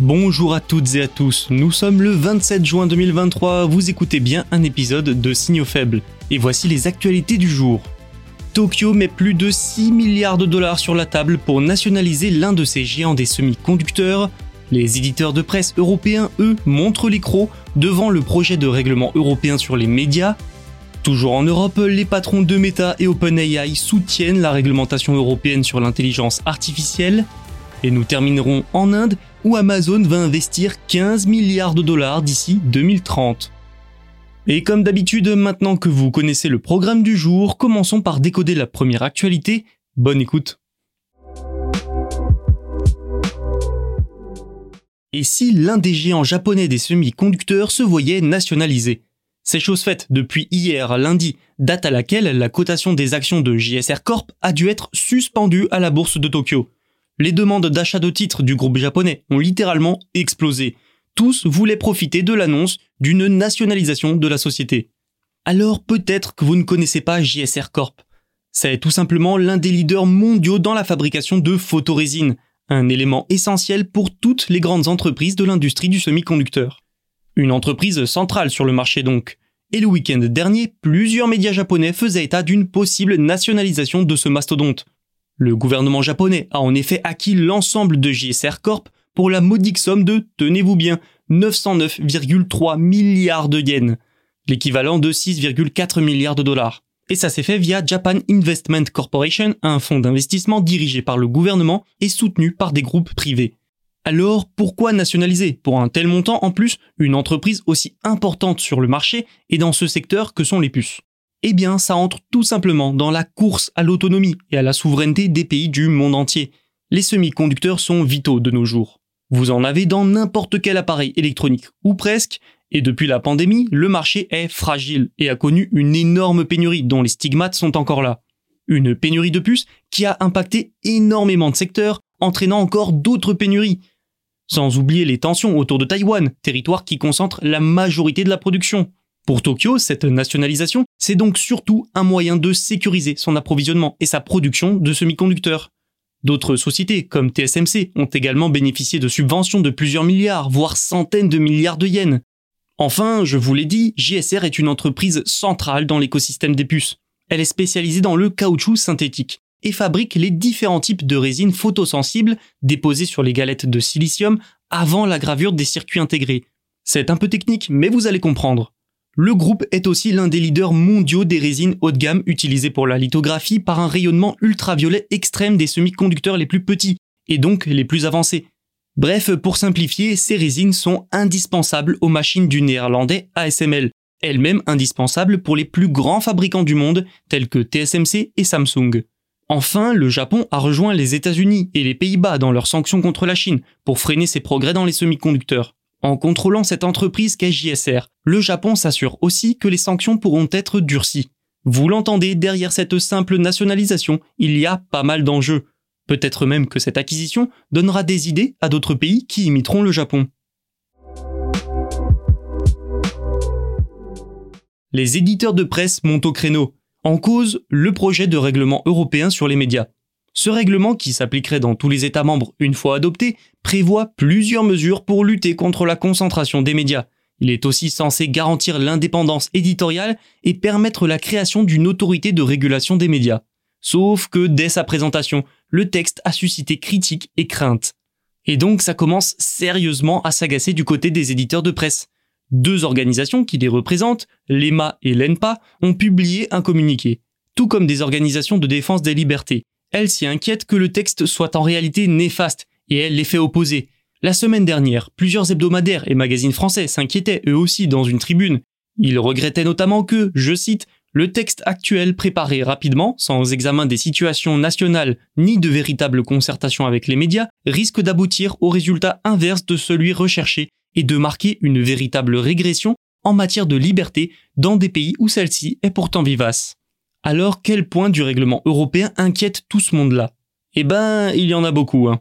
Bonjour à toutes et à tous, nous sommes le 27 juin 2023, vous écoutez bien un épisode de Signaux faibles, et voici les actualités du jour. Tokyo met plus de 6 milliards de dollars sur la table pour nationaliser l'un de ses géants des semi-conducteurs. Les éditeurs de presse européens, eux, montrent les crocs devant le projet de règlement européen sur les médias. Toujours en Europe, les patrons de Meta et OpenAI soutiennent la réglementation européenne sur l'intelligence artificielle. Et nous terminerons en Inde où Amazon va investir 15 milliards de dollars d'ici 2030. Et comme d'habitude, maintenant que vous connaissez le programme du jour, commençons par décoder la première actualité. Bonne écoute. Et si l'un des géants japonais des semi-conducteurs se voyait nationalisé? C'est chose faite depuis hier lundi, date à laquelle la cotation des actions de JSR Corp a dû être suspendue à la bourse de Tokyo. Les demandes d'achat de titres du groupe japonais ont littéralement explosé. Tous voulaient profiter de l'annonce d'une nationalisation de la société. Alors peut-être que vous ne connaissez pas JSR Corp. C'est tout simplement l'un des leaders mondiaux dans la fabrication de photorésine, un élément essentiel pour toutes les grandes entreprises de l'industrie du semi-conducteur. Une entreprise centrale sur le marché donc. Et le week-end dernier, plusieurs médias japonais faisaient état d'une possible nationalisation de ce mastodonte. Le gouvernement japonais a en effet acquis l'ensemble de JSR Corp pour la modique somme de, tenez-vous bien, 909,3 milliards de yens, l'équivalent de 6,4 milliards de dollars. Et ça s'est fait via Japan Investment Corporation, un fonds d'investissement dirigé par le gouvernement et soutenu par des groupes privés. Alors pourquoi nationaliser pour un tel montant en plus une entreprise aussi importante sur le marché et dans ce secteur que sont les puces? Eh bien, ça entre tout simplement dans la course à l'autonomie et à la souveraineté des pays du monde entier. Les semi-conducteurs sont vitaux de nos jours. Vous en avez dans n'importe quel appareil électronique, ou presque, et depuis la pandémie, le marché est fragile et a connu une énorme pénurie dont les stigmates sont encore là. Une pénurie de puces qui a impacté énormément de secteurs, entraînant encore d'autres pénuries. Sans oublier les tensions autour de Taïwan, territoire qui concentre la majorité de la production. Pour Tokyo, cette nationalisation, c'est donc surtout un moyen de sécuriser son approvisionnement et sa production de semi-conducteurs. D'autres sociétés, comme TSMC, ont également bénéficié de subventions de plusieurs milliards, voire centaines de milliards de yens. Enfin, je vous l'ai dit, JSR est une entreprise centrale dans l'écosystème des puces. Elle est spécialisée dans le caoutchouc synthétique et fabrique les différents types de résines photosensibles déposées sur les galettes de silicium avant la gravure des circuits intégrés. C'est un peu technique, mais vous allez comprendre. Le groupe est aussi l'un des leaders mondiaux des résines haut de gamme utilisées pour la lithographie par un rayonnement ultraviolet extrême des semi-conducteurs les plus petits, et donc les plus avancés. Bref, pour simplifier, ces résines sont indispensables aux machines du néerlandais ASML, elles-mêmes indispensables pour les plus grands fabricants du monde tels que TSMC et Samsung. Enfin, le Japon a rejoint les États-Unis et les Pays-Bas dans leurs sanctions contre la Chine pour freiner ses progrès dans les semi-conducteurs. En contrôlant cette entreprise qu'est le Japon s'assure aussi que les sanctions pourront être durcies. Vous l'entendez, derrière cette simple nationalisation, il y a pas mal d'enjeux. Peut-être même que cette acquisition donnera des idées à d'autres pays qui imiteront le Japon. Les éditeurs de presse montent au créneau. En cause, le projet de règlement européen sur les médias. Ce règlement, qui s'appliquerait dans tous les États membres une fois adopté, prévoit plusieurs mesures pour lutter contre la concentration des médias. Il est aussi censé garantir l'indépendance éditoriale et permettre la création d'une autorité de régulation des médias. Sauf que dès sa présentation, le texte a suscité critiques et craintes. Et donc ça commence sérieusement à s'agacer du côté des éditeurs de presse. Deux organisations qui les représentent, l'EMA et l'ENPA, ont publié un communiqué, tout comme des organisations de défense des libertés. Elles s'y inquiètent que le texte soit en réalité néfaste, et elles l'effet opposé. La semaine dernière, plusieurs hebdomadaires et magazines français s'inquiétaient eux aussi dans une tribune. Ils regrettaient notamment que, je cite, le texte actuel préparé rapidement, sans examen des situations nationales ni de véritable concertation avec les médias, risque d'aboutir au résultat inverse de celui recherché et de marquer une véritable régression en matière de liberté dans des pays où celle-ci est pourtant vivace. Alors quel point du règlement européen inquiète tout ce monde-là? Eh ben, il y en a beaucoup. Hein.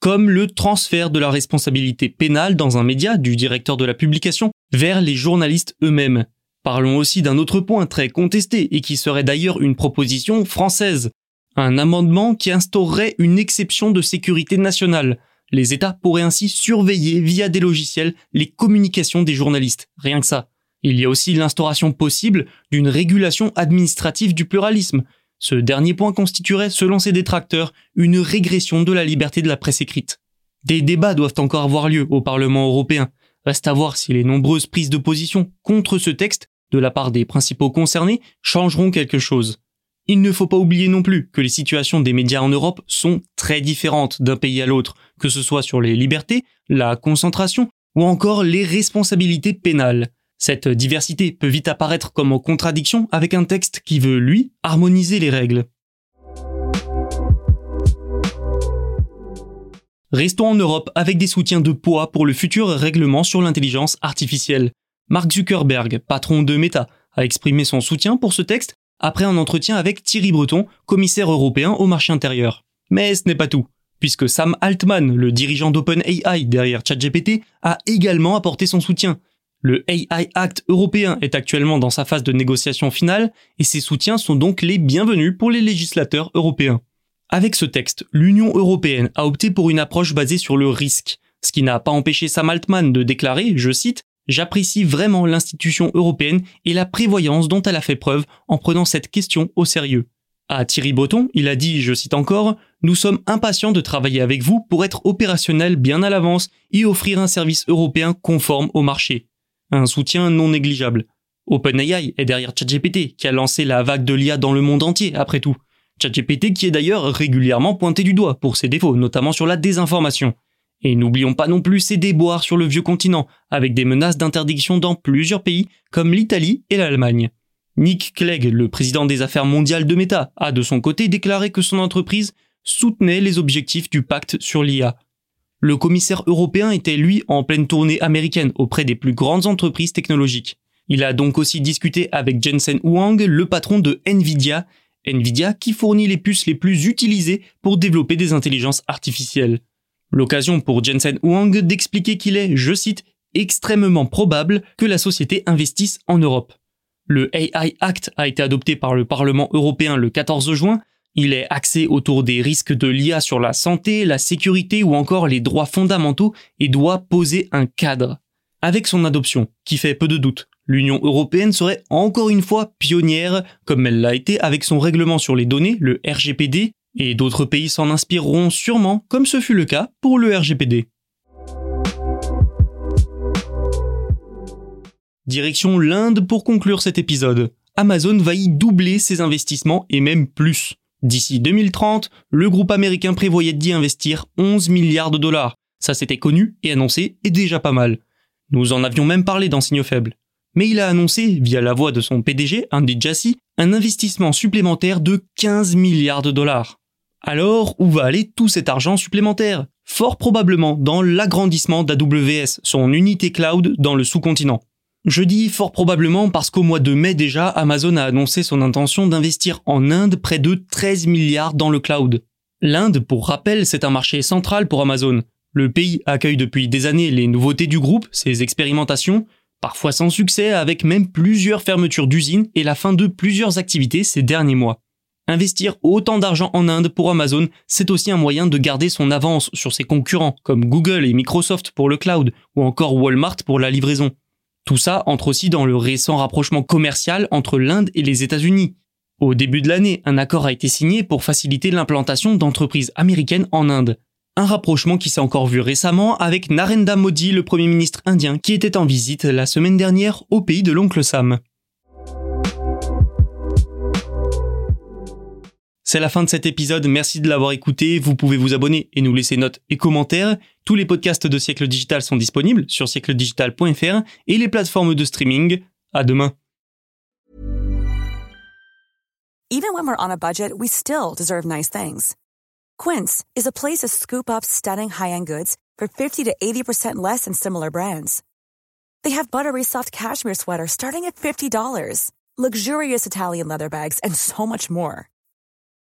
Comme le transfert de la responsabilité pénale dans un média du directeur de la publication vers les journalistes eux-mêmes. Parlons aussi d'un autre point très contesté et qui serait d'ailleurs une proposition française. Un amendement qui instaurerait une exception de sécurité nationale, les États pourraient ainsi surveiller via des logiciels les communications des journalistes, rien que ça. Il y a aussi l'instauration possible d'une régulation administrative du pluralisme. Ce dernier point constituerait, selon ses détracteurs, une régression de la liberté de la presse écrite. Des débats doivent encore avoir lieu au Parlement européen. Reste à voir si les nombreuses prises de position contre ce texte de la part des principaux concernés changeront quelque chose. Il ne faut pas oublier non plus que les situations des médias en Europe sont très différentes d'un pays à l'autre, que ce soit sur les libertés, la concentration ou encore les responsabilités pénales. Cette diversité peut vite apparaître comme en contradiction avec un texte qui veut, lui, harmoniser les règles. Restons en Europe avec des soutiens de poids pour le futur règlement sur l'intelligence artificielle. Mark Zuckerberg, patron de Meta, a exprimé son soutien pour ce texte après un entretien avec Thierry Breton, commissaire européen au marché intérieur. Mais ce n'est pas tout, puisque Sam Altman, le dirigeant d'OpenAI derrière ChatGPT, a également apporté son soutien. Le AI Act européen est actuellement dans sa phase de négociation finale et ses soutiens sont donc les bienvenus pour les législateurs européens. Avec ce texte, l'Union européenne a opté pour une approche basée sur le risque, ce qui n'a pas empêché Sam Altman de déclarer, je cite, J'apprécie vraiment l'institution européenne et la prévoyance dont elle a fait preuve en prenant cette question au sérieux. À Thierry Breton, il a dit, je cite encore, Nous sommes impatients de travailler avec vous pour être opérationnels bien à l'avance et offrir un service européen conforme au marché. Un soutien non négligeable. OpenAI est derrière ChatGPT, qui a lancé la vague de l'IA dans le monde entier, après tout. ChatGPT qui est d'ailleurs régulièrement pointé du doigt pour ses défauts, notamment sur la désinformation. Et n'oublions pas non plus ses déboires sur le vieux continent, avec des menaces d'interdiction dans plusieurs pays comme l'Italie et l'Allemagne. Nick Clegg, le président des affaires mondiales de Meta, a de son côté déclaré que son entreprise soutenait les objectifs du pacte sur l'IA. Le commissaire européen était lui en pleine tournée américaine auprès des plus grandes entreprises technologiques. Il a donc aussi discuté avec Jensen Huang, le patron de Nvidia, Nvidia qui fournit les puces les plus utilisées pour développer des intelligences artificielles. L'occasion pour Jensen Huang d'expliquer qu'il est, je cite, extrêmement probable que la société investisse en Europe. Le AI Act a été adopté par le Parlement européen le 14 juin. Il est axé autour des risques de l'IA sur la santé, la sécurité ou encore les droits fondamentaux et doit poser un cadre. Avec son adoption, qui fait peu de doute, l'Union européenne serait encore une fois pionnière, comme elle l'a été avec son règlement sur les données, le RGPD, et d'autres pays s'en inspireront sûrement, comme ce fut le cas pour le RGPD. Direction l'Inde pour conclure cet épisode. Amazon va y doubler ses investissements et même plus. D'ici 2030, le groupe américain prévoyait d'y investir 11 milliards de dollars. Ça s'était connu et annoncé et déjà pas mal. Nous en avions même parlé dans Signaux Faibles. Mais il a annoncé, via la voix de son PDG, Andy Jassy, un investissement supplémentaire de 15 milliards de dollars. Alors, où va aller tout cet argent supplémentaire? Fort probablement dans l'agrandissement d'AWS, son unité cloud dans le sous-continent. Je dis fort probablement parce qu'au mois de mai déjà, Amazon a annoncé son intention d'investir en Inde près de 13 milliards dans le cloud. L'Inde, pour rappel, c'est un marché central pour Amazon. Le pays accueille depuis des années les nouveautés du groupe, ses expérimentations, parfois sans succès, avec même plusieurs fermetures d'usines et la fin de plusieurs activités ces derniers mois. Investir autant d'argent en Inde pour Amazon, c'est aussi un moyen de garder son avance sur ses concurrents comme Google et Microsoft pour le cloud ou encore Walmart pour la livraison. Tout ça entre aussi dans le récent rapprochement commercial entre l'Inde et les États-Unis. Au début de l'année, un accord a été signé pour faciliter l'implantation d'entreprises américaines en Inde. Un rapprochement qui s'est encore vu récemment avec Narendra Modi, le Premier ministre indien, qui était en visite la semaine dernière au pays de l'oncle Sam. C'est la fin de cet épisode, merci de l'avoir écouté, vous pouvez vous abonner et nous laisser notes et commentaires. Tous les podcasts de Siècle Digital sont disponibles sur siècledigital.fr et les plateformes de streaming. À demain. Even when we're on a budget, we still deserve nice things. Quince is a place to scoop up stunning high-end goods for 50 to 80% less than similar brands. They have buttery soft cashmere sweaters starting at $50, luxurious Italian leather bags, and so much more.